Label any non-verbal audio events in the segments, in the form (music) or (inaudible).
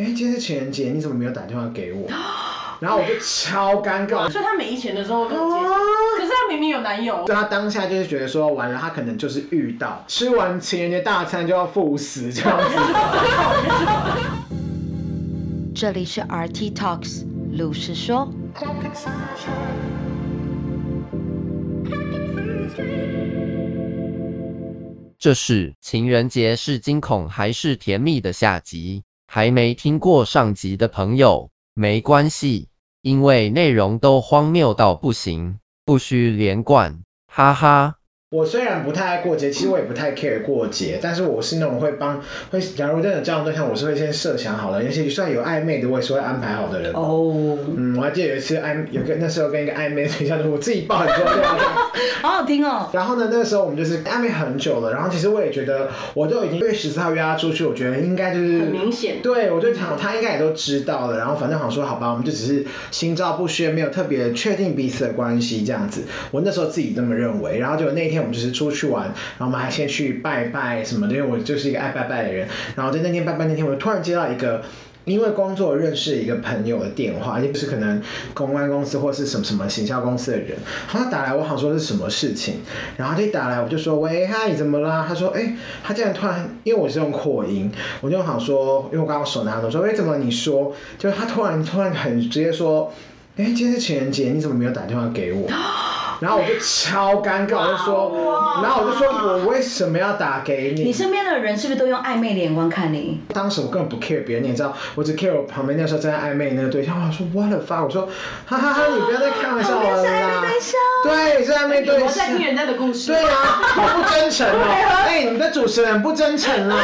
哎，今天是情人节，你怎么没有打电话给我？(gasps) 然后我就超尴尬。所以他没钱的时候跟我接，可是他明明有男友。所以他当下就是觉得说，完了，他可能就是遇到吃完情人节大餐就要赴死这样子。(laughs) 这里是 RT Talks，露是说。这是情人节是惊恐还是甜蜜的下集？还没听过上集的朋友，没关系，因为内容都荒谬到不行，不需连贯，哈哈。我虽然不太爱过节，其实我也不太 care 过节，但是我是那种会帮会，假如真的这样对象，我是会先设想好了，而且就算有暧昧的，我也是会安排好的人。哦，oh. 嗯，我还记得有一次暧有个那时候跟一个暧昧对象，就是我自己报很多好好听哦。然后呢，那个时候我们就是暧昧很久了，然后其实我也觉得，我都已经月十四号约他出去，我觉得应该就是很明显。对，我就想他应该也都知道了，然后反正好像说好吧，我们就只是心照不宣，没有特别确定彼此的关系这样子。我那时候自己这么认为，然后就那一我们就是出去玩。然后我们还先去拜拜什么的，因为我就是一个爱拜拜的人。然后在那天拜拜那天，我就突然接到一个因为工作认识一个朋友的电话，就是可能公关公司或是什么什么行销公司的人。然后他打来，我好说是什么事情。然后他一打来，我就说喂，嗨，怎么啦？他说哎，他竟然突然，因为我是用扩音，我就好说，因为我刚刚手拿着，我说哎，怎么你说？就他突然突然很直接说，哎，今天是情人节，你怎么没有打电话给我？然后我就超尴尬，我就说，然后我就说，我为什么要打给你？你身边的人是不是都用暧昧的眼光看你？当时我根本不 care 别人，你也知道，我只 care 我旁边那时候正在暧昧那个对象。我说 what the fuck，我说，哈哈哈，你不要再开玩笑了啦。对，是暧昧对象。我在听人家的故事。对啊，我不真诚 (laughs) 哦。哎，你们的主持人不真诚啦。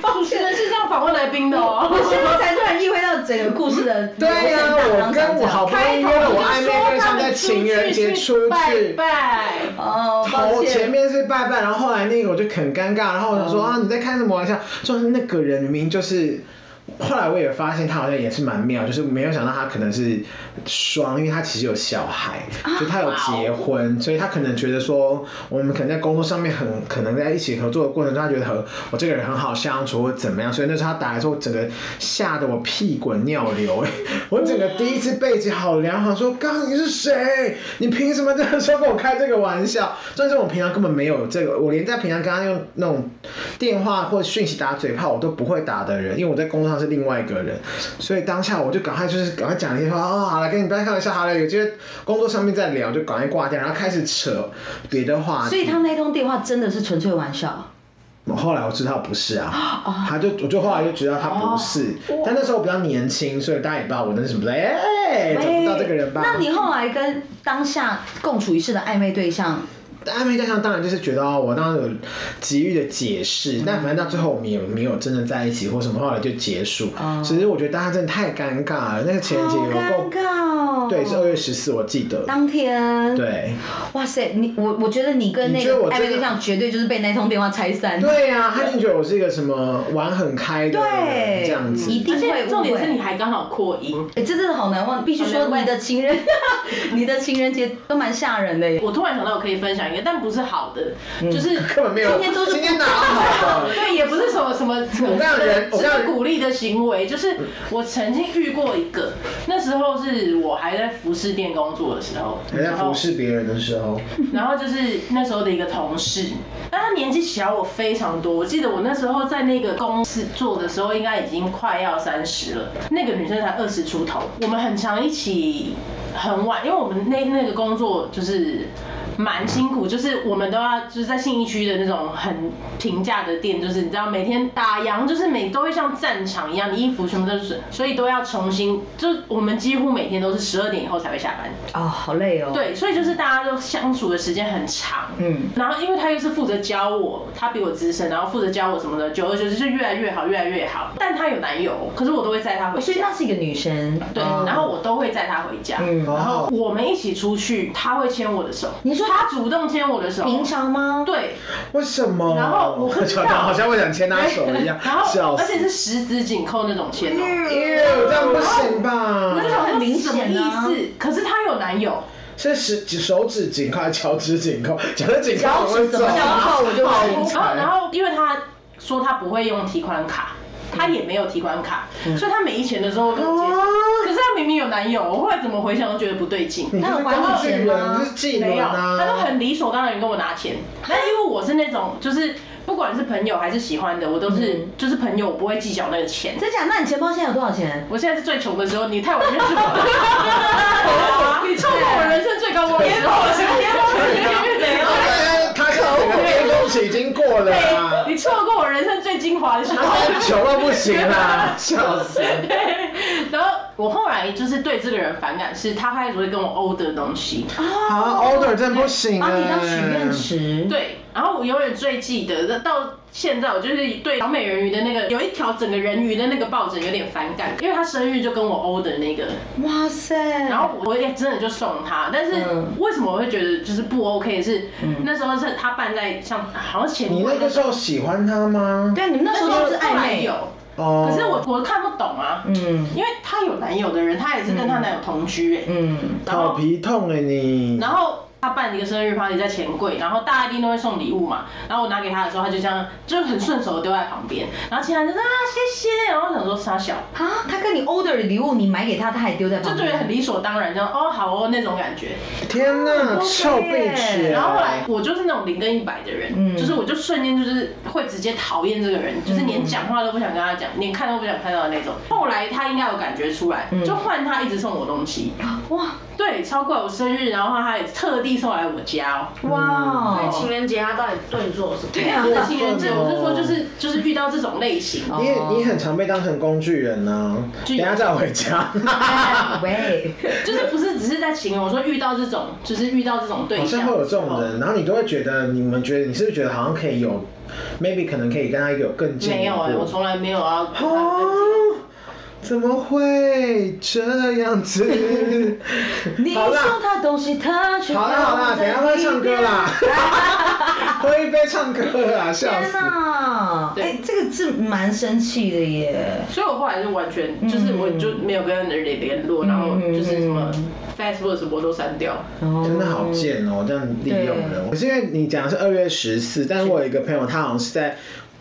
放心的是这样访问来宾的哦。我现在才突然意会到整个故事的。对呀，我跟我好不容易约了我暧昧对象在情人节出。拜拜哦，头前面是拜拜，然后后来那个我就很尴尬，然后我就说、嗯、啊，你在开什么玩笑？就是那个人明明就是。后来我也发现他好像也是蛮妙，就是没有想到他可能是双，因为他其实有小孩，就他有结婚，所以他可能觉得说我们可能在工作上面很可能在一起合作的过程中，他觉得和我这个人很好相处或怎么样，所以那时候他打来之后，整个吓得我屁滚尿流，(laughs) 我整个第一次背脊好凉，好说刚刚你是谁？你凭什么这样说跟我开这个玩笑？但是我平常根本没有这个，我连在平常跟他用那种电话或讯息打嘴炮我都不会打的人，因为我在工作上。是另外一个人，所以当下我就赶快就是赶快讲一些话啊、哦，好了，跟你不要开玩笑，好了，有些工作上面在聊，就赶快挂掉，然后开始扯别的话。所以他那通电话真的是纯粹玩笑。后来我知道不是啊，他就我就后来就知道他不是，但那时候我比较年轻，所以大家也不知道我那是什么哎，欸、找不到这个人吧？那你后来跟当下共处一室的暧昧对象？暧昧对象当然就是觉得哦，我当时有急于的解释，嗯、但反正到最后我们也没有真的在一起或什么，后来就结束。嗯、其实我觉得大家真的太尴尬了，那个情人节有够尴尬哦。对，是二月十四，我记得。当天。对。哇塞，你我我觉得你跟那个暧昧对象绝对就是被那通电话拆散。对呀、啊，他一定觉得我是一个什么玩很开的对这样子。一定会。重点是你还刚好扩音，哎、欸，这真的好难忘。必须说你的情人，(laughs) 你的情人节都蛮吓人的耶。我突然想到我可以分享一个，但不是好的。就是 (laughs) 根本没有，今天都是今天哪好的？(laughs) 对，也不是什么什么什么样人，我这样鼓励的行为。就是我曾经遇过一个，那时候是我还在服饰店工作的时候，还在服侍别人的时候，(laughs) 然后就是那时候的一个同事，但他年纪小我非常多。我记得我那时候在那个公司做的时候，应该已经快要三十了，那个女生才二十出头。我们很常一起很晚，因为我们那那个工作就是。蛮辛苦，就是我们都要就是在信义区的那种很平价的店，就是你知道每天打烊，就是每都会像战场一样，你衣服全部都是，所以都要重新，就我们几乎每天都是十二点以后才会下班。哦，好累哦。对，所以就是大家都相处的时间很长。嗯。然后因为他又是负责教我，他比我资深，然后负责教我什么的，久而久之就越来越好，越来越好。但他有男友，可是我都会载他回家。所以那是一个女生。对，然后我都会载他回家。嗯。然后我们一起出去，他会牵我的手。你说。他主动牵我的手，平常吗？对，为什么？然后我觉得好像我想牵他手一样，然后而且是十指紧扣那种牵哦，哟，这样不行吧？我就想很明显的意思。可是她有男友，是十手指紧扣还是脚趾紧扣？脚趾紧扣，怎么脚扣我就好。然后然后因为他说他不会用提款卡。他也没有提款卡，所以他没钱的时候跟我借钱。可是他明明有男友，我后来怎么回想都觉得不对劲。他有还你钱吗？没有，他都很理所当然跟我拿钱。(gasps) 那因为我是那种就是。不管是朋友还是喜欢的，我都是就是朋友，我不会计较那个钱。真假？那你钱包现在有多少钱？我现在是最穷的时候，你太晚认识我了。你错过我人生最高光的时候。他现在整个巅峰期已经过了。你错过我人生最精华的时候。(laughs) (laughs) 穷到不行啦，笑死。然后我后来就是对这个人反感，是他开始会跟我 order 东西。啊，order 真不行啊！你当许愿池。对。然后我永远最记得，到现在我就是对小美人鱼的那个有一条整个人鱼的那个抱枕有点反感，因为她生日就跟我 order 那个，哇塞！然后我也真的就送她，但是为什么我会觉得就是不 OK？是那时候是她办在像好像前你那个时候喜欢她吗？对，你们那时候是暧昧有哦，可是我我看不懂啊，嗯，因为她有男友的人，她也是跟她男友同居哎，嗯，好皮痛哎你，然后。他办一个生日 party 在钱柜，然后大家一定都会送礼物嘛。然后我拿给他的时候，他就这样就很顺手的丢在旁边。然后其他人就说啊谢谢，然后想说傻小啊，他跟你 order 的礼物你买给他，他还丢在旁边，就觉得很理所当然，这样哦好哦那种感觉。天哪，臭屁气！然后后来我就是那种零跟一百的人，嗯、就是我就瞬间就是会直接讨厌这个人，就是连讲话都不想跟他讲，连看都不想看到的那种。后来他应该有感觉出来，就换他一直送我东西。哇，对，超过我生日，然后他也特地。送来我家哦，哇！所以情人节他到底对你做了什么？对啊，情人节我是说就是就是遇到这种类型，你你很常被当成工具人呢。等下再回家。(laughs) 喂，就是不是只是在情人，我说遇到这种，就是遇到这种对象，好像会有这种人，然后你都会觉得，你们觉得你是不是觉得好像可以有，maybe 可能可以跟他有更近？没有哎，我从来没有啊。怎么会这样子？(laughs) 好了，好了好了，等下会唱歌啦，(laughs) 喝一杯唱歌啦，笑死！天哪，哎，这个是蛮生气的耶。所以我后来就完全就是我就没有跟人联联络，然后就是什么 Facebook 什么都删掉。真的好贱哦，这样利用人。可是因为你讲的是二月十四，但是我有一个朋友，他好像是在。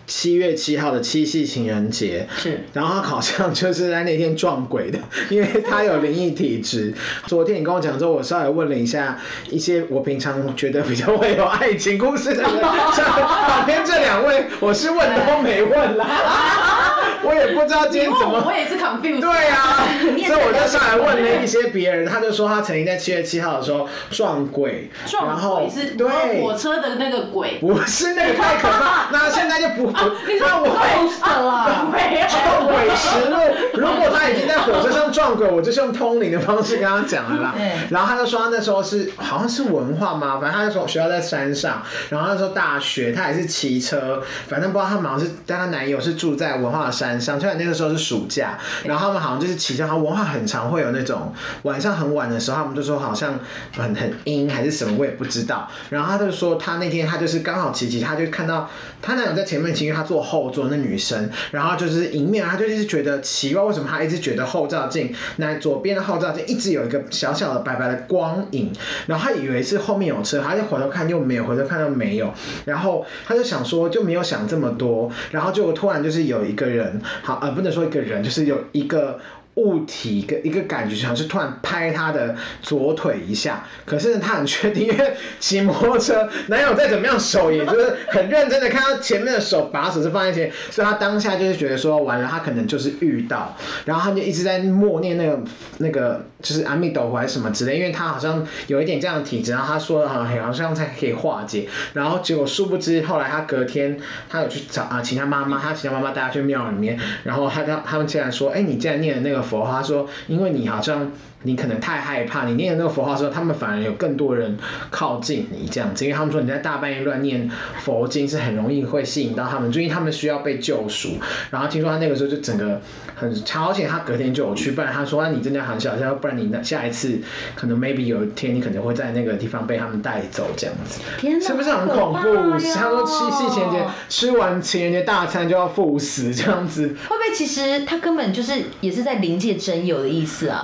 七月七号的七夕情人节，是，然后他好像就是在那天撞鬼的，因为他有灵异体质。昨天你跟我讲之后，我稍微问了一下一些我平常觉得比较会有爱情故事的人，像 (laughs) 旁边这两位，我是问都没问啦。我也不知道今天怎么，我也是 confused。对啊，(laughs) 所以我就上来问了一些别人，他就说他曾经在七月七号的时候撞鬼，撞鬼是对火车的那个鬼，不是那个太可怕。(laughs) 那现在就不，你说我了，(laughs) 没有撞鬼实录。如果他已经在火车上撞鬼，我就是用通灵的方式跟他讲了啦。然后他就说他那时候是好像是文化嘛，反正他那时候学校在山上，然后那时候大学他也是骑车，反正不知道他好像是但他男友是住在文化的山。想出来那个时候是暑假，然后他们好像就是骑车，他文化很常会有那种晚上很晚的时候，他们就说好像很很阴还是什么，我也不知道。然后他就说他那天他就是刚好骑骑，他就看到他男友在前面骑，因为他坐后座那女生，然后就是迎面，他就一直觉得奇怪，为什么他一直觉得后照镜那左边的后照镜一直有一个小小的白白的光影，然后他以为是后面有车，他就回头看又没有，回头看又没有，然后他就想说就没有想这么多，然后就突然就是有一个人。好，呃，不能说一个人，就是有一个。物体跟一个感觉，就像是突然拍他的左腿一下，可是他很确定，因为骑摩托车，男友再怎么样手也就是很认真的看到前面的手把手是放在前，所以他当下就是觉得说完了，他可能就是遇到，然后他就一直在默念那个那个就是阿弥陀佛还是什么之类，因为他好像有一点这样的体质，然后他说好像好像才可以化解，然后结果殊不知后来他隔天他有去找啊，请他妈妈，他请他妈妈带他去庙里面，然后他他他们竟然说，哎，你竟然念的那个。佛他说，因为你好像。你可能太害怕，你念的那个佛号的时候，他们反而有更多人靠近你这样子，因为他们说你在大半夜乱念佛经是很容易会吸引到他们，就因为他们需要被救赎。然后听说他那个时候就整个很超前，他隔天就有去，不然他说啊，你真的很小心，不然你那下一次可能 maybe 有一天你可能会在那个地方被他们带走这样子，天，是不是很恐怖？他说七夕情人节吃完情人节大餐就要赴死这样子，会不会其实他根本就是也是在临界真有的意思啊？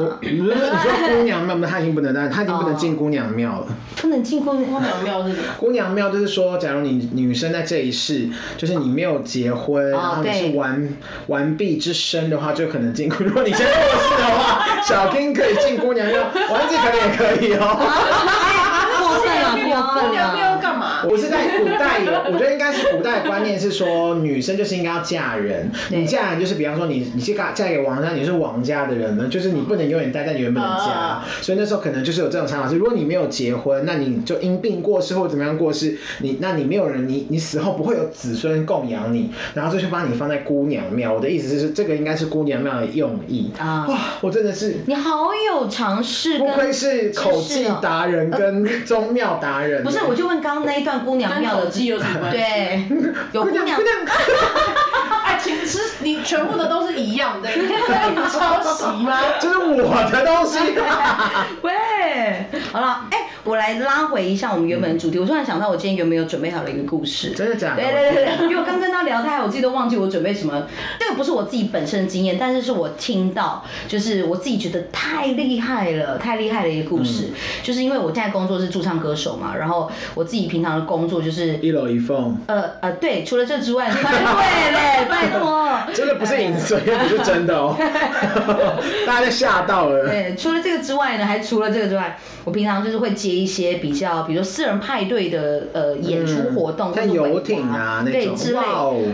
你说姑娘庙，他已经不能，但他已经不能进姑娘庙了。不能进姑姑娘庙是什么？姑娘庙就是说，假如你女生在这一世，就是你没有结婚，然后你是完完璧之身的话，就可能进。如果你先过世的话，小丁可以进姑娘庙，丸子可能也可以哦。姑娘庙要干嘛？我是在古代有，我觉得应该是古代的观念是说，女生就是应该要嫁人。你嫁人就是，比方说你你去嫁嫁给王家，你是王家的人呢，就是你不能永远待在你原本的家。所以那时候可能就是有这种想法，是如果你没有结婚，那你就因病过世或怎么样过世，你那你没有人，你你死后不会有子孙供养你，然后就去把你放在姑娘庙。我的意思是，这个应该是姑娘庙的用意啊。哇，我真的是你好有尝试，不愧是口技达人跟宗庙达人。不是，我就问刚刚那一段姑娘庙的记有什么关系？对，有姑娘。哎，(laughs) 其实你全部的都是一样的，你可以不要抄袭吗？这是我的东西。(laughs) 喂，好了，哎、欸，我来拉回一下我们原本的主题。嗯、我突然想到，我今天原本有准备好了一个故事。真的假的？对对对对，因为我刚跟他聊太，我自己都忘记我准备什么。这个不是我自己本身的经验，但是是我听到，就是我自己觉得太厉害了，太厉害的一个故事。嗯、就是因为我现在工作是驻唱歌手嘛，然后我自己平常的工作就是一楼一凤。呃呃，对，除了这之外，对嘞，拜托。这个不是影视，也不是真的哦。(laughs) 大家都吓到了。对，除了这个之外呢，还除了这个之外，我平常就是会接一些比较，比如说私人派对的呃演出活动，像游艇啊那种，对之类。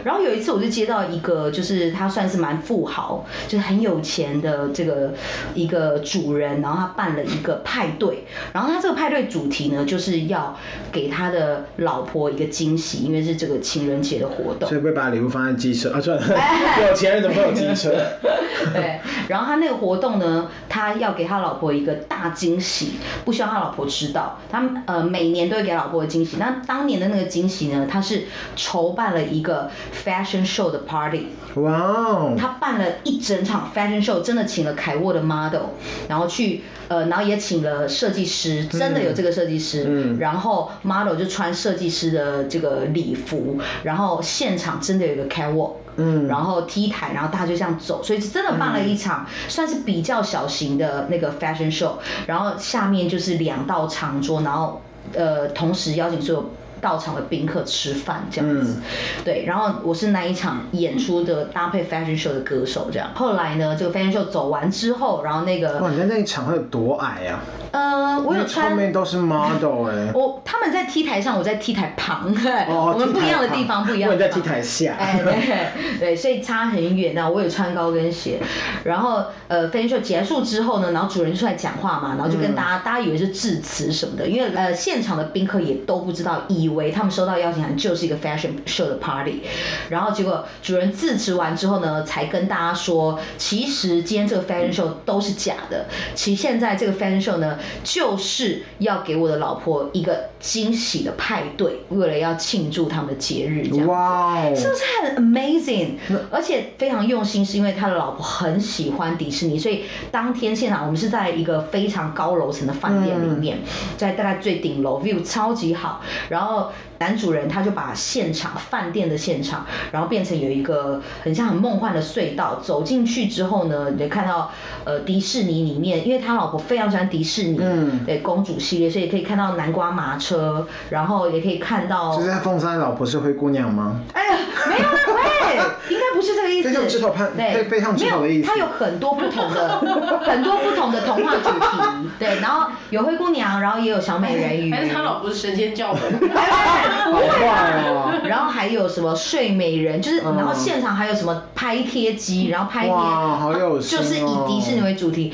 然后有一次我就接到一个，就是他算是蛮富豪，就是很有钱的这个一个主人，然后他办了一个派对，然后他这个派对主题呢，就是要给他的老婆一个惊喜，因为是这个情人节的活动，所以会把礼物放在机车啊，(laughs) 有钱人怎么会有机车？(laughs) 对，然后他那个活动呢，他要给他老婆一个大惊喜。不希望他老婆知道，他呃每年都会给老婆的惊喜。那当年的那个惊喜呢，他是筹办了一个 fashion show 的 party。哇哦！他办了一整场 fashion show，真的请了凯沃的 model，然后去呃，然后也请了设计师，真的有这个设计师。嗯。然后 model 就穿设计师的这个礼服，然后现场真的有一个凯沃。嗯，然后 T 台，然后大家就这样走，所以真的办了一场算是比较小型的那个 fashion show，然后下面就是两道长桌，然后呃同时邀请所有到场的宾客吃饭这样子，对，然后我是那一场演出的搭配 fashion show 的歌手这样，后来呢这个 fashion show 走完之后，然后那个哇，你在那一场会有多矮啊？呃，我有穿，后面都是 model 哎。(laughs) 我他们在 T 台上，我在 T 台旁，(laughs) 我们不一样的地方，不一样。我在 T 台下。哎，对对，所以差很远。那我有穿高跟鞋，然后呃，fashion show 结束之后呢，然后主人出来讲话嘛，然后就跟大家，大家以为是致辞什么的，因为呃，现场的宾客也都不知道，以为他们收到邀请函就是一个 fashion show 的 party，然后结果主人自持完之后呢，才跟大家说，其实今天这个 fashion show 都是假的，其实现在这个 fashion show 呢。就是要给我的老婆一个惊喜的派对，为了要庆祝他们的节日，这样哇，wow. 是不是很 amazing？而且非常用心，是因为他的老婆很喜欢迪士尼，所以当天现场我们是在一个非常高楼层的饭店里面，在大概最顶楼，view 超级好，然后。 어? 男主人他就把现场饭店的现场，然后变成有一个很像很梦幻的隧道。走进去之后呢，你就看到呃迪士尼里面，因为他老婆非常喜欢迪士尼，嗯，对公主系列，所以可以看到南瓜马车，然后也可以看到。就是他凤山老婆是灰姑娘吗？哎呀，没有啦，喂，应该不是这个意思。飞上枝头盼，对，飞上枝头的意思。它有很多不同的很多不同的童话主题，对，然后有灰姑娘，然后也有小美人鱼。(laughs) 还是他老婆是神仙教母？(laughs) (laughs) 好坏哦！然后还有什么睡美人，就是然后现场还有什么拍贴机，然后拍贴，哇，好有心哦，就是以迪士尼为主题，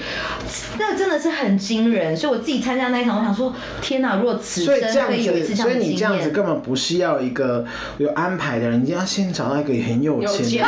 那真的是很惊人。所以我自己参加那一场，我想说，天哪！如果此生可以有一次这样的经验，所以你这样子根本不是要一个有安排的人，你要先找到一个很有钱的人。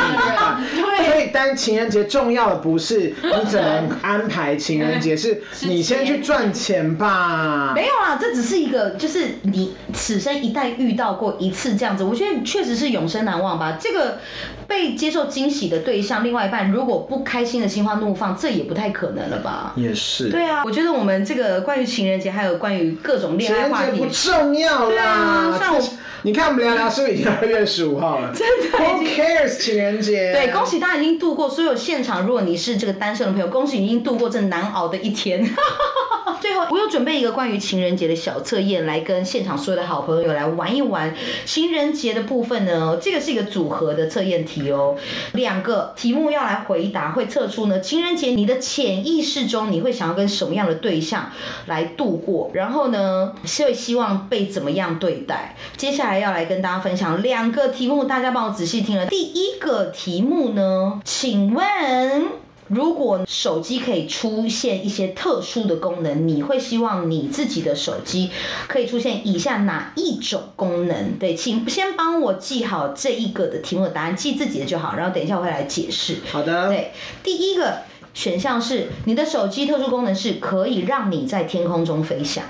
对。所以，当情人节重要的不是你怎么安排情人节，(laughs) 是你先去赚钱吧。没有啊，这只是一个，就是你此生一旦遇到过一次这样子，我觉得确实是永生难忘吧。这个被接受惊喜的对象，另外一半如果不开心的心花怒放，这也不太可能了吧？也是。对啊，我觉得我们这个关于情人节，还有关于各种恋爱话题，情人节不重要啦。对啊，像我你看我们聊聊是不是已经二月十五号了？真的，Who cares？情人节。对，恭喜大家已经度过所有现场。如果你是这个单身的朋友，恭喜你已经度过这难熬的一天。最后，我有准备一个关于情人节的小测验，来跟现场所有的好朋友来玩一玩情人节的部分呢。这个是一个组合的测验题哦，两个题目要来回答，会测出呢情人节你的潜意识中你会想要跟什么样的对象来度过，然后呢是会希望被怎么样对待。接下来要来跟大家分享两个题目，大家帮我仔细听了。第一个题目呢，请问。如果手机可以出现一些特殊的功能，你会希望你自己的手机可以出现以下哪一种功能？对，请先帮我记好这一个的题目的答案，记自己的就好，然后等一下我会来解释。好的。对，第一个。选项是你的手机特殊功能是可以让你在天空中飞翔，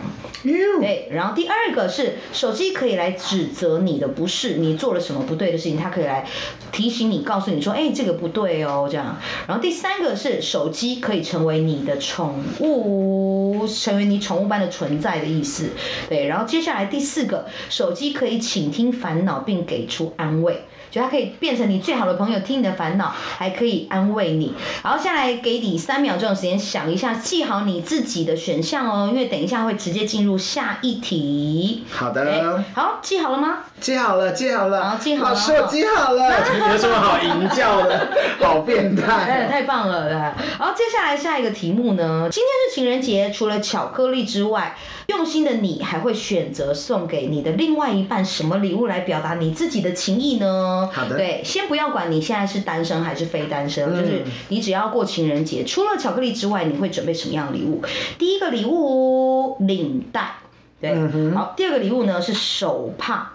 对。然后第二个是手机可以来指责你的不是，你做了什么不对的事情，它可以来提醒你，告诉你说，哎，这个不对哦，这样。然后第三个是手机可以成为你的宠物，成为你宠物般的存在的意思，对。然后接下来第四个，手机可以倾听烦恼并给出安慰。就它可以变成你最好的朋友，听你的烦恼，还可以安慰你。然后，下来给你三秒钟的时间想一下，记好你自己的选项哦，因为等一下会直接进入下一题。好的。好，记好了吗？记好了，记好了。好，记好了。老师，我记好了。(laughs) 有什么好淫叫的？好变态。哎，太棒了。好，接下来下一个题目呢？今天是情人节，除了巧克力之外，用心的你还会选择送给你的另外一半什么礼物来表达你自己的情意呢？好的。对，先不要管你现在是单身还是非单身，嗯、就是你只要过情人节，除了巧克力之外，你会准备什么样的礼物？第一个礼物领带，对，嗯、好。第二个礼物呢是手帕，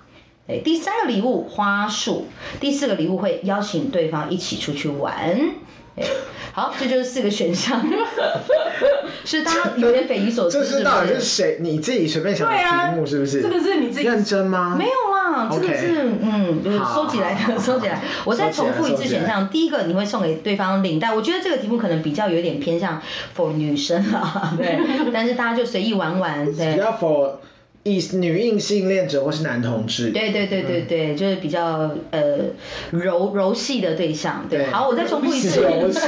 对。第三个礼物花束，第四个礼物会邀请对方一起出去玩。好，这就是四个选项，(laughs) 是大家有点匪夷所思，这是到底是谁？你自己随便想的题目是不是？啊、这个是你自己认真吗？没有啦，这个是.嗯，就是收起来的，(laughs) 收起来。我再重复一次选项，第一个你会送给对方领带，我觉得这个题目可能比较有点偏向 for 女生啊，对，(laughs) 但是大家就随意玩玩，对。比较 for 以女性性恋者或是男同志，对对对对对，嗯、就是比较呃柔柔细的对象，对。好，我再重复一次，柔细，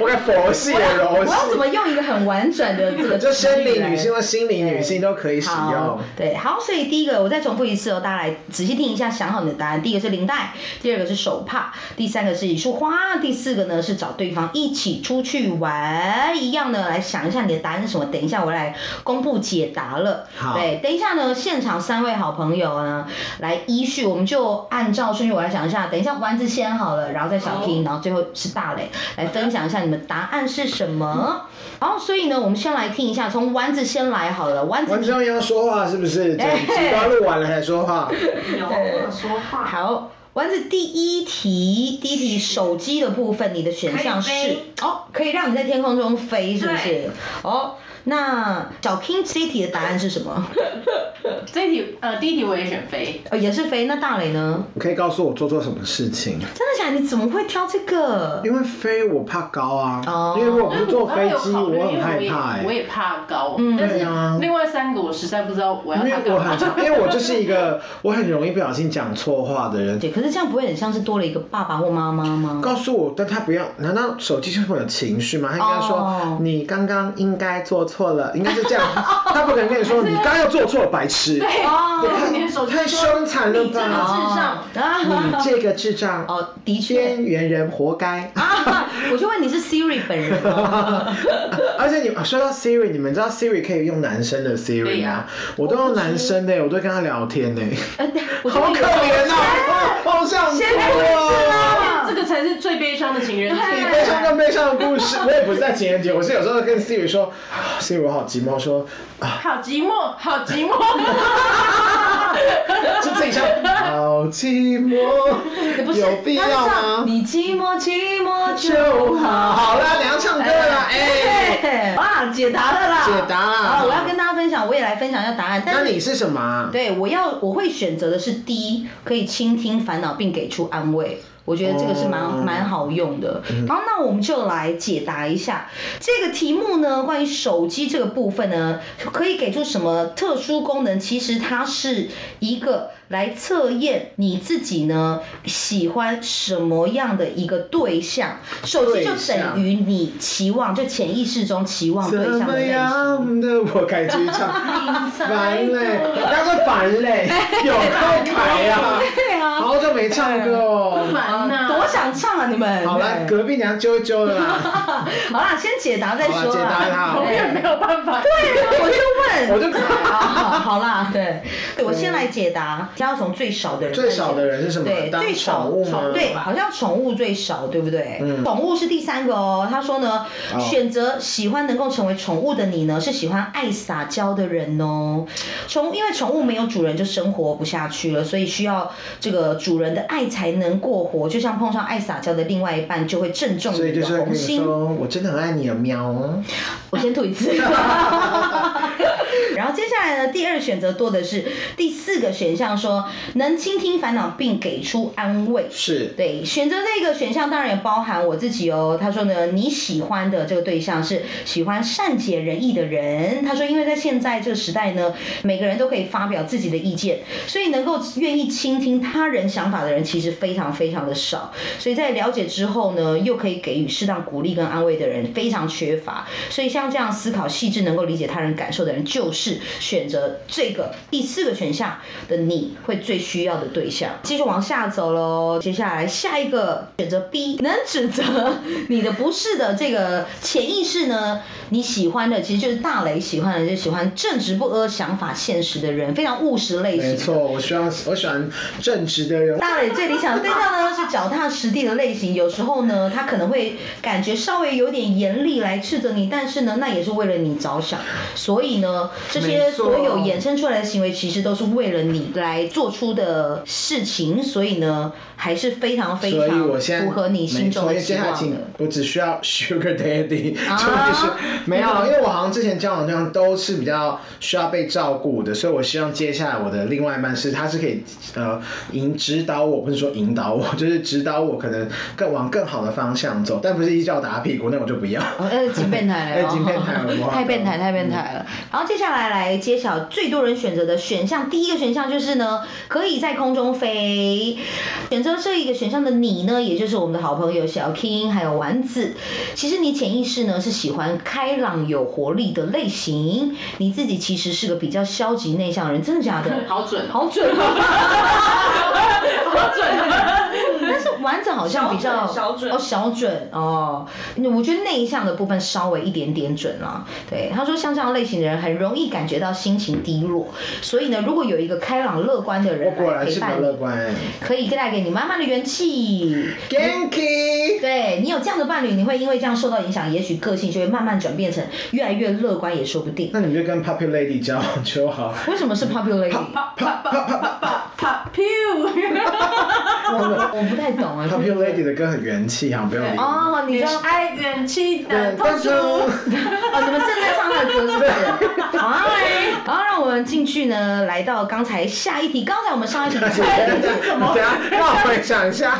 我看佛系的柔细。我要怎么用一个很婉转的这个？就生理女性或心理女性都可以使用。对，好，所以第一个我再重复一次哦，大家来仔细听一下，想好你的答案。第一个是领带，第二个是手帕，第三个是一束花，第四个呢是找对方一起出去玩。一样的，来想一下你的答案是什么？等一下我来公布解答了。好，对，等一下。现场三位好朋友呢，来依序，我们就按照顺序我来讲一下。等一下丸子先好了，然后再小 P，然后最后是大磊来分享一下你们答案是什么。然后所以呢，我们先来听一下，从丸子先来好了。丸子，丸子要说话是不是？整集都录完了才说话。有说话。好，丸子第一题，第一题手机的部分，你的选项是哦，可以让你在天空中飞，是不是？哦。那小 King 这一题的答案是什么？(laughs) 这一题呃，第一题我也选飞，呃，也是飞。那大雷呢？你可以告诉我做错什么事情？真的假的？你怎么会挑这个？因为飞我怕高啊。哦。因为如果不是坐飞机，(laughs) 我很害怕哎。我也怕高。嗯。对啊。另外三个我实在不知道我要。因为我很，(laughs) 因为我就是一个我很容易不小心讲错话的人。对，可是这样不会很像是多了一个爸爸或妈妈吗？告诉我，但他不要。难道手机就会有情绪吗？他应该说你刚刚应该做错。了，应该是这样。(laughs) 他不可能跟你说你刚刚又做错了，白痴。对，太凶残了吧？你这个智障。(laughs) 哦，的确。边缘人活该。(laughs) 我就问你是 Siri 本人吗？而且你说到 Siri，你们知道 Siri 可以用男生的 Siri 啊？我都用男生的，我都跟他聊天呢。好可怜啊！好想哭啊！这个才是最悲伤的情人节。比悲伤更悲伤的故事。(laughs) 我也不是在情人节，我是有时候跟 Siri 说。Siri 我好寂寞，说啊，好寂寞，好寂寞，(laughs) 就自己唱，好寂寞，(laughs) 有必要吗？你寂寞寂寞就好。好啦，你要唱歌啦，哎，哇，解答了啦，解答了。好，我要跟大家分享，我也来分享一下答案。那你是什么？对，我要我会选择的是 D，可以倾听烦恼并给出安慰。我觉得这个是蛮蛮好用的。好，那我们就来解答一下这个题目呢。关于手机这个部分呢，可以给出什么特殊功能？其实它是一个来测验你自己呢喜欢什么样的一个对象，手机就等于你期望，就潜意识中期望对象的类型。的？我该去唱，烦嘞，那个烦嘞，(laughs) 有够台呀！对啊，好久没唱歌哦，烦呐，多想唱啊你们。好了，隔壁娘揪一揪的啦。(laughs) 好啦，先解答再说。解答他，我也没有办法。对，我就问，(laughs) 我就 (laughs) 好，好啦，对，我先来解答，要从最少的人。最少的人是什么？对，最少宠物对，好像宠物最少，对不对？嗯。宠物是第三个哦。他说呢，选择喜欢能够成为宠物的你呢，是喜欢爱撒娇的人哦。宠物因为宠物没有主人就生活不下去了，所以需要这个主人的爱才能过活。就像碰上爱撒娇的另外一半，就会正中你的红心。说我真的很爱你啊，喵！(laughs) 我先吐一次。(laughs) 然后接下来呢，第二选择多的是第四个选项，说能倾听烦恼并给出安慰。是对，选择这个选项当然也包含我自己哦。他说呢，你喜欢的这个对象是喜欢善解人意的人。他说，因为在现在这个时代呢，每个人都可以发表自己的意见，所以能够愿意倾听他人想法的人其实非常非常的少。所以在了解之后呢，又可以给予适当鼓励跟安慰的人非常缺乏。所以像这样思考细致、能够理解他人感受的人，就是选择这个第四个选项的你会最需要的对象。继续往下走喽，接下来下一个选择 B，能指责你的不是的这个潜意识呢？你喜欢的其实就是大雷喜欢的，就喜欢正直不阿、想法现实的人，非常务实类型。没错，我希望我喜欢正直的人。大雷最理想的对象呢是脚踏实地的类型，有时候呢他可能会感觉稍微有点严厉来斥责你，但是呢那也是为了你着想，所以呢这些所有衍生出来的行为其实都是为了你来做出的事情，所以呢还是非常非常符合你心中的期望的。我只需要 (laughs) Sugar Daddy，就是。没有，因为我好像之前交往对象都是比较需要被照顾的，所以我希望接下来我的另外一半是他是可以呃引指导我，不是说引导我，就是指导我可能更往更好的方向走，但不是一脚打屁股，那我就不要。呃、哦，挺变态了，(laughs) 挺变态了，太变态，太变态了。然后接下来来揭晓最多人选择的选项，第一个选项就是呢，可以在空中飞。选择这一个选项的你呢，也就是我们的好朋友小 King 还有丸子，其实你潜意识呢是喜欢开。开朗有活力的类型，你自己其实是个比较消极内向的人，真的假的？(laughs) 好准，(laughs) 好准，好准。但是丸子好像比较小准哦，小准哦。我觉得内向的部分稍微一点点准了。对，他说像这样类型的人很容易感觉到心情低落，所以呢，如果有一个开朗乐观的人来陪伴，可以带给你满满的元气。对，你有这样的伴侣，你会因为这样受到影响，也许个性就会慢慢转变成越来越乐观也说不定。那你就跟 Popular Lady 交往就好。为什么是 Popular Lady？啪啪啪啪啪啪 Pop 我我不太懂啊。(laughs) Popular Lady 的歌很元气哈，不用理。哦，你说爱元气的放手。(laughs) 哦，你们正在唱他的是不是？哎，好，让我们进去呢，来到刚才下一题。刚才我们上一题是什么？等下让我回想一下。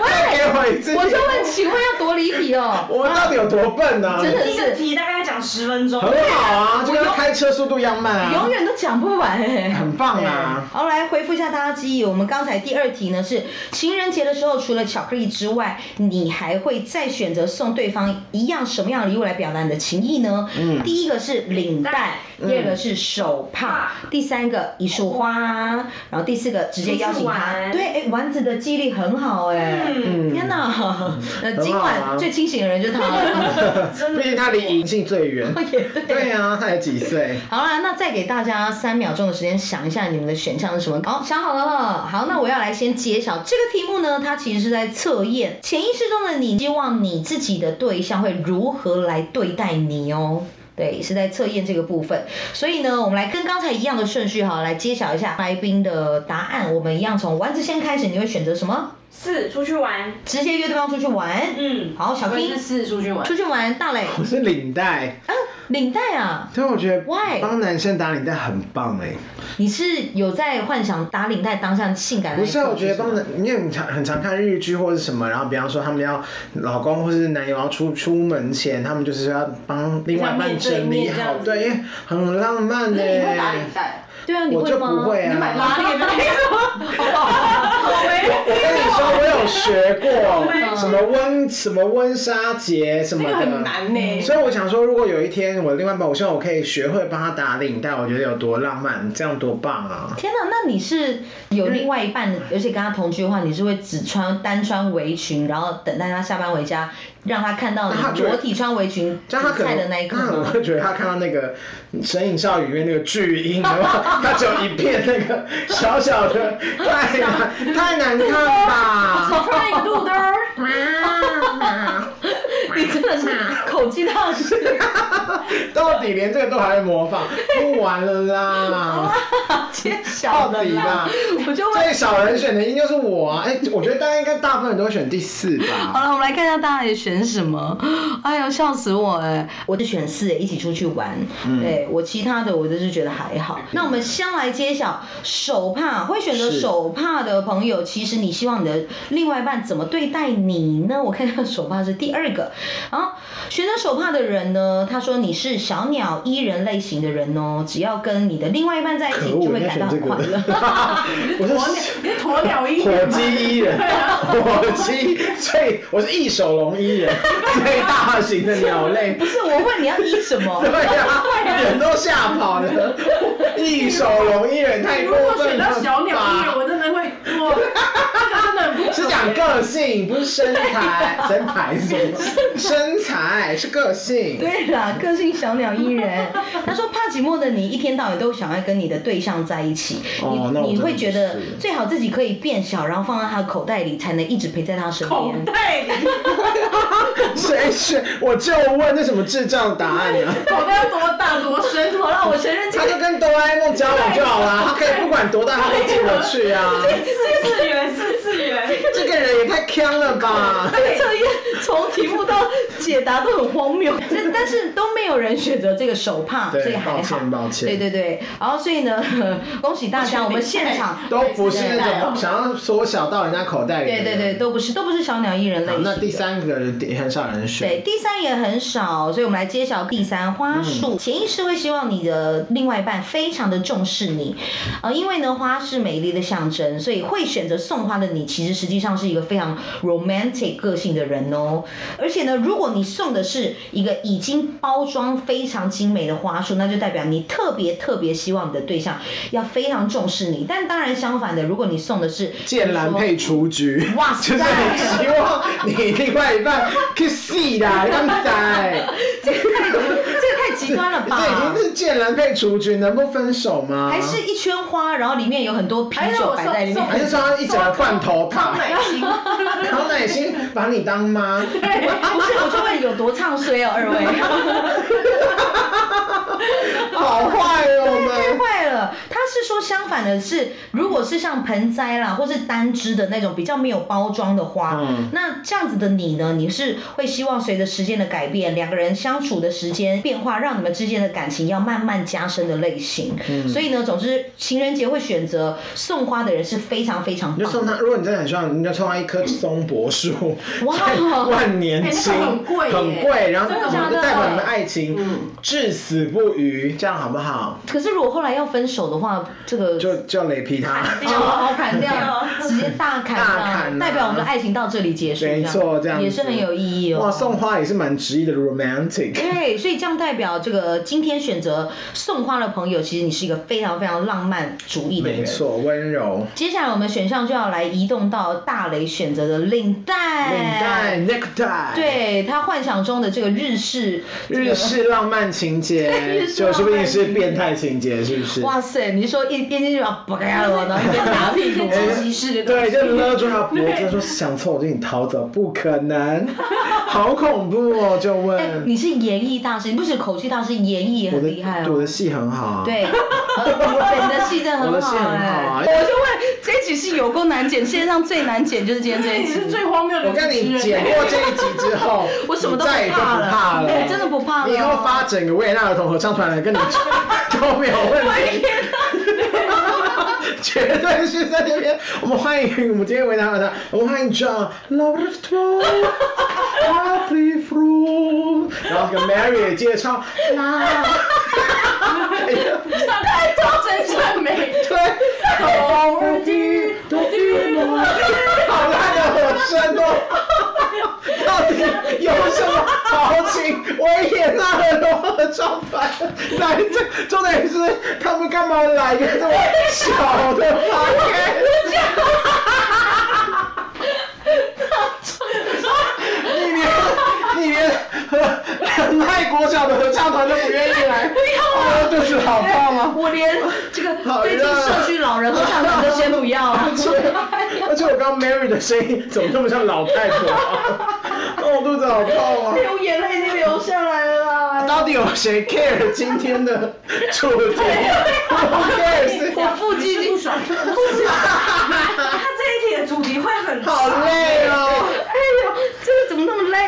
喂，我就问，请问要多离题哦？我们到底有多笨呢？真的是。一题大概要讲十分钟。很好啊，就跟开车速度一样慢啊。永远都讲不完哎。很棒啊。好，来回复一下大家记忆。我们刚才第二题呢是情人节的时候，除了巧克力之外，你还会再选择送对方一样什么样的礼物来表达你的情意呢？嗯。第一个是领带，第二个是手帕，第三个一束花，然后第四个直接邀请他。对，哎，丸子的记忆力很好哎。嗯。天哪，(laughs) 那，今晚最清醒的人就是他了。毕竟他离银杏最远。(laughs) 对啊，他才几岁。好啦，那再给大家三秒钟的时间想一下你们的选项是什么？好，想好了。好，那我要来先揭晓这个题目呢，它其实是在测验潜意识中的你，希望你自己的对象会如何来对待你哦。对，是在测验这个部分。所以呢，我们来跟刚才一样的顺序哈，来揭晓一下来宾的答案。我们一样从丸子先开始，你会选择什么？四，出去玩，直接约对方出去玩。嗯，好，小兵是四，出去玩，出去玩。大磊，我是领带。啊，领带啊？对，我觉得帮男生打领带很棒哎。你是有在幻想打领带当下性感的？不是啊，我觉得帮男，因为很常很常看日剧或者什么，然后比方说他们要老公或是男友要出出门前，他们就是要帮另外一半整理好，对，很浪漫的。你会打领带？对啊，你会吗？我就不会啊。你买拉链的。我跟你说，我有学过什么温什么温莎节什么的，那个很难呢。所以我想说，如果有一天我另外一半，我希望我可以学会帮他打领带，我觉得有多浪漫，这样多棒啊！天哪，那你是有另外一半，而且跟他同居的话，你是会只穿单穿围裙，然后等待他下班回家，让他看到你裸体穿围裙煮菜的那一刻吗？我会觉得他看到那个《神隐少女》里面那个巨婴，(laughs) 他只有一片那个小小的，太难太难看吧？少穿一个肚兜真的是口技大师，(laughs) 到底连这个都还会模仿，不玩了啦！揭晓的啦！我就最少人选的应该是我啊！哎、欸，我觉得大家应该大部分人都会选第四吧。好了，我们来看一下大家也选什么。哎呦，笑死我哎！我就选四，一起出去玩。嗯、对我其他的我就是觉得还好。那我们先来揭晓手帕，会选择手帕的朋友，其实你希望你的另外一半怎么对待你呢？我看看手帕是第二个。好，选择手帕的人呢，他说你是小鸟依人类型的人哦，只要跟你的另外一半在一起，就会感到很快乐。(laughs) 我 (laughs) 是鸵鸟依人，火鸡依人，(laughs) 火鸡，所以我是翼手龙依人，最大型的鸟类。不是，我问你要依什么？对呀、啊，人都吓跑了。翼手龙依人太过分了。如果选到小鸟依人，我真的会，我这个真的很不。是讲个性，不是身材，(laughs) 身材是什么？身材是个性，对啦，个性小鸟依人。他说怕寂寞的你，一天到晚都想要跟你的对象在一起，哦、你你会觉得最好自己可以变小，然后放在他的口袋里，才能一直陪在他身边。口袋里？(laughs) 谁是？我就问，那什么智障答案呢、啊？口袋要多大多深？好了，我承认。他就跟哆啦 A 梦交往就好了，他可以不管多大，他都进得去啊。(laughs) 四次元，四次元，这个人也太坑了吧！这个测验从题目到解答都很荒谬，(laughs) 但但是都没有人选择这个手帕，所以还好。抱歉，抱歉。对对对，然后所以呢，(laughs) 恭喜大家，我们现场都不是那种想要缩小到人家口袋里。对对对，都不是，都不是小鸟依人类型。那第三个人也很少人选。对，第三也很少，所以我们来揭晓第三花束。潜意识会希望你的另外一半非常的重视你，呃，因为呢，花是美丽的象征，所以会选择送花的你，其实实际上是一个非常 romantic 个性的人哦。而且呢，如果你送的是一个已经包装非常精美的花束，那就代表你特别特别希望你的对象要非常重视你。但当然相反的，如果你送的是剑兰配雏菊，哇塞，就是很希望你另外一半去死啦，刚才 (laughs) 这个太这个太极端了吧？这已经是贱人配雏菊，能不分手吗？还是一圈花，然后里面有很多啤酒摆在里面，还是说一整个罐头 (laughs) 塔？康乃馨，康乃馨把你当妈？(laughs) 不是，我就问有多唱衰哦，二位。(laughs) (laughs) 好坏哦，太坏了。他是说相反的是，如果是像盆栽啦，或是单支的那种比较没有包装的花，嗯，那这样子的你呢，你是会希望随着时间的改变，两个人相处的时间变化，让你们之间的感情要慢慢加深的类型。嗯，所以呢，总之情人节会选择送花的人是非常非常棒。你就送他，如果你真的很希望，你就送他一棵松柏树，哇，万年青，欸、很贵，很贵，然后就代表你们的爱情至死不渝，这样好不好？可是如果后来要分手的话，这个就就要雷劈他，好，砍掉，(laughs) 直接大砍，大砍，代表我们的爱情到这里结束，没错，这样也是很有意义哦。哇，送花也是蛮直意的 romantic。对，所以这样代表这个今天选择送花的朋友，其实你是一个非常非常浪漫主义的人，没错，温柔。接下来我们选项就要来移动到大雷选择的领带，领带 necktie，对他幻想中的这个日式日式浪漫情节，(laughs) 就是不定是变态情节，是不是？哇塞，你说一边就要不开了，(laughs) 然后一边拿屁股，歧视的，对，就勒住他脖子说想从我这里逃走，不可能，(laughs) 好恐怖哦！就问，你是演绎大师，你不是口气大师，演绎也很厉害哦。我的戏很好啊。对，你的戏真的很好。我的戏很好啊。我就问，这一集是有够难剪，世界上最难剪就是今天这一集，是最荒谬的。我跟你剪过这一集之后，(laughs) 我什么都不怕了，真的不怕了。你以后发整个维也纳儿童合唱团来跟你 (laughs) 都没有问题。绝对是在这边。我们欢迎我们今天维也纳儿童，我们欢迎 John Love Happy Fruit，然后跟 Mary 接唱。唱太多真善美，对，好烂的和声哦，到底有什么好请维也纳的融合唱团来？这重点是他们干嘛来一个这么小的发你连你连和两泰国小的合唱团都不愿意来，不要啊！肚子好痛啊！我连这个最近社区老人合唱团都先不要啊！而且而且我刚 Mary 的声音怎么那么像老太婆啊？(laughs) 哦，肚子好痛啊！(laughs) 流眼泪已经流下来了啦！到底有谁 care 今天的主题？我 care 我腹肌已经爽了。(laughs) 他这一题的主题会很好累哦！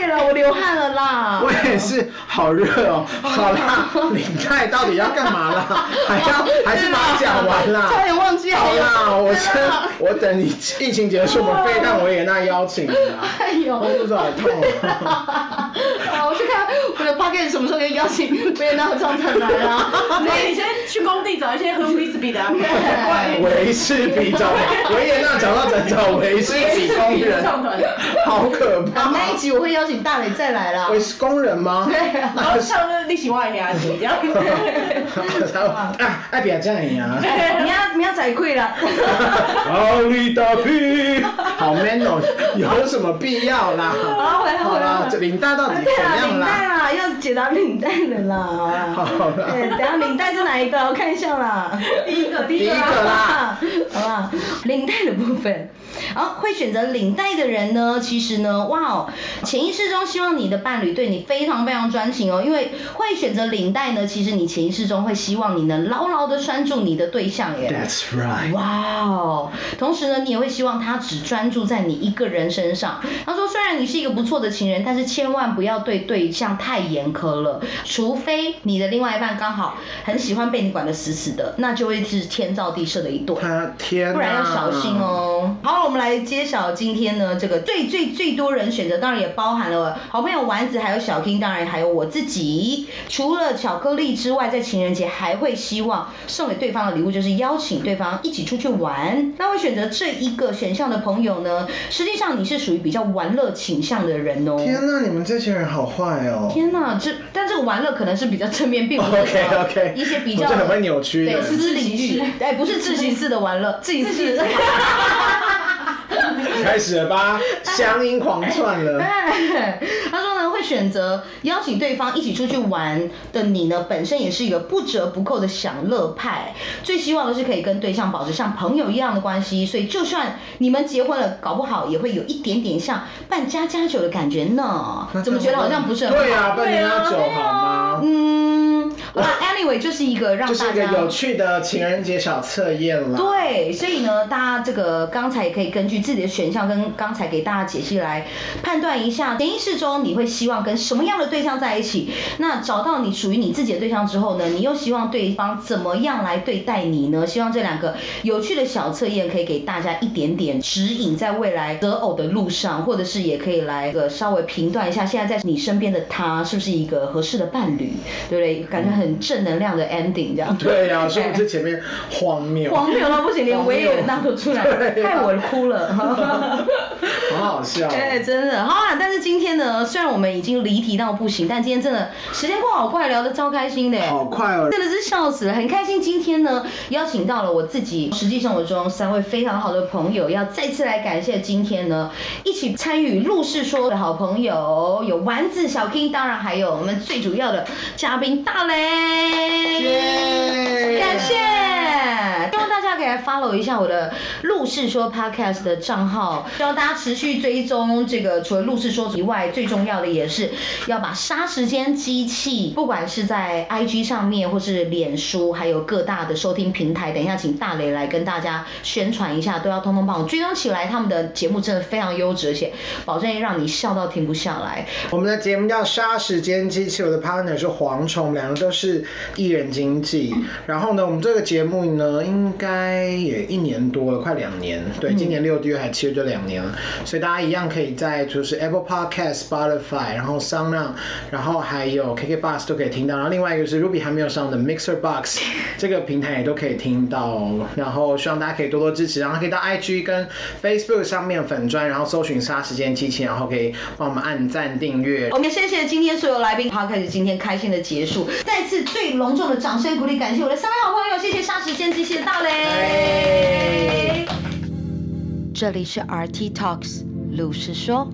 累了？我流汗了啦！我也是，好热哦！好啦，(laughs) 领带到底要干嘛啦？(laughs) 还要还是把它讲完啦？差点忘记。好啦，我先我等你疫情结束，我们飞到维也纳邀请你啦。(laughs) 哎呦，我肚子好痛好，我去看我的 Pocket 什么时候可以邀请维也纳合唱团来啦？你先去工地找一些喝威士忌的。维士比找维也纳找到整找维士比工人，好可怕。那一集我会邀请大磊再来啦。我是工人吗？(laughs) 对。(laughs) 然后唱那个利息外压这样。(laughs) 啊，爱表这样呀。你要你要宰亏了。奥利大屁，好 man 哦，有什么必要啦？好，回来回来。这领带到底怎样啦？领带啦，要解答领带的啦，好啦。好啦。对，等下领带是哪一个？我看一下啦。第一个，第一个啦。好吧，领带的部分。好，会选择领带的人呢，其实呢，哇哦，潜意识中希望你的伴侣对你非常非常专情哦，因为会选择领带呢，其实你潜意识中会希望你能牢牢的拴住你的对象耶。That's right。哇哦，同时呢，你也会希望他只专注在你一个人身上。他说，虽然你是一个不错的情人，但是千万不要对对象太严苛了，除非你的另外一半刚好很喜欢被你管得死死的，那就会是天造地设的一对。天，不然要小心哦。好，我们来揭晓今天呢，这个最最最多人选择，当然也包含了好朋友丸子，还有小 King，当然还有我自己。除了巧克力之外，在情人节还会希望送给对方的礼物就是邀请对方一起出去玩。那会选择这一个选项的朋友呢，实际上你是属于比较玩乐倾向的人哦。天哪，你们这些人好坏哦。天哪，这但这个玩乐可能是比较正面，并不是 (laughs) OK OK 一些比较很会扭曲的。对，私领域，哎，不是自习室的玩乐，自习室。(laughs) (laughs) 开始了吧，乡音狂窜了。(laughs) 他说呢，会选择邀请对方一起出去玩的你呢，本身也是一个不折不扣的享乐派，最希望的是可以跟对象保持像朋友一样的关系，所以就算你们结婚了，搞不好也会有一点点像办家家酒的感觉呢。怎么觉得好像不是很好？对、啊，办家家酒好吗？嗯，那 anyway 就是一个让大家就是一个有趣的情人节小测验了。对，所以呢，大家这个刚才也可以根据自己的选项跟刚才给大家解析来判断一下，潜意识中你会希望跟什么样的对象在一起？那找到你属于你自己的对象之后呢，你又希望对方怎么样来对待你呢？希望这两个有趣的小测验可以给大家一点点指引，在未来择偶的路上，或者是也可以来个稍微评断一下，现在在你身边的他是不是一个合适的伴侣，对不对？感觉很正能量的 ending 这样。对呀、啊，是不是前面荒谬？荒谬到不行，连维也纳都出来了，害我哭了。(laughs) 好好笑，哎，真的好啊！但是今天呢，虽然我们已经离题到不行，但今天真的时间过好快，聊得超开心的，好快哦，真的是笑死了，很开心。今天呢，邀请到了我自己实际生活中三位非常好的朋友，要再次来感谢今天呢一起参与露是说的好朋友，有丸子、小 King，当然还有我们最主要的嘉宾大磊，感谢，希望大家可以来 follow 一下我的陆是说 Podcast 的账号，希望大家持续追踪这个。除了陆是说以外，最重要的也是要把杀时间机器，不管是在 IG 上面，或是脸书，还有各大的收听平台，等一下请大雷来跟大家宣传一下，都要通通帮我追踪起来。他们的节目真的非常优质，而且保证让你笑到停不下来。我们的节目叫杀时间机器，我的 partner 是蝗虫，两个都是艺人经济。然后呢，我们这个节目呢，应该也一年多了，快两年。对，今年六月还七月就两年了。所以大家一样可以在就是 Apple Podcast、Spotify，然后 SoundOn，然后还有 KKBox 都可以听到。然后另外一个是 Ruby 还没有上的 Mixer Box (laughs) 这个平台也都可以听到。然后希望大家可以多多支持，然后可以到 IG 跟 Facebook 上面粉砖，然后搜寻杀时间机器，然后可以帮我们按赞订阅。我们谢谢今天所有来宾，好，开始今天开心的结束。再次最隆重的掌声鼓励，感谢我的三位好朋友，谢谢沙石间机谢谢大雷。这里是 RT Talks，鲁是说。